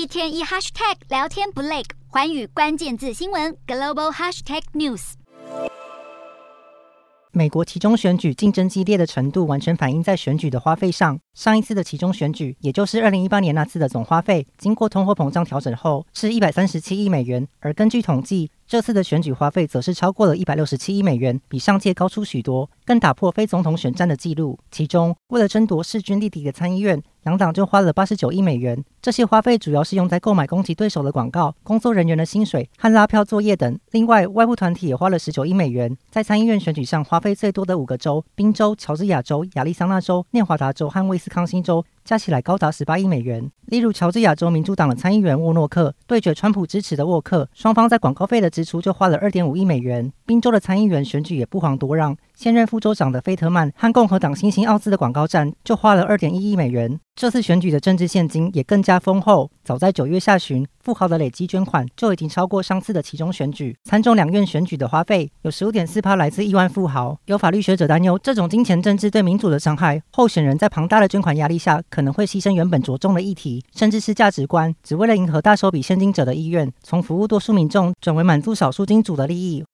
一天一 hashtag 聊天不累，环宇关键字新闻 global hashtag news。美国其中选举竞争激烈的程度，完全反映在选举的花费上。上一次的其中选举，也就是二零一八年那次的总花费，经过通货膨胀调整后，是一百三十七亿美元。而根据统计，这次的选举花费则是超过了一百六十七亿美元，比上届高出许多，更打破非总统选战的记录。其中，为了争夺势均力敌的参议院，两党就花了八十九亿美元。这些花费主要是用在购买攻击对手的广告、工作人员的薪水和拉票作业等。另外，外部团体也花了十九亿美元。在参议院选举上花费最多的五个州：宾州、乔治亚州、亚利桑那州、内华达州和威斯康星州。加起来高达十八亿美元。例如，乔治亚州民主党的参议员沃诺克对决川普支持的沃克，双方在广告费的支出就花了二点五亿美元。宾州的参议员选举也不遑多让，现任副州长的费特曼和共和党新星奥兹的广告战就花了二点一亿美元。这次选举的政治现金也更加丰厚。早在九月下旬，富豪的累积捐款就已经超过上次的其中选举。参众两院选举的花费有十五点四趴来自亿万富豪。有法律学者担忧，这种金钱政治对民主的伤害，候选人在庞大的捐款压力下，可能会牺牲原本着重的议题，甚至是价值观，只为了迎合大手笔现金者的意愿，从服务多数民众转为满足少数金主的利益。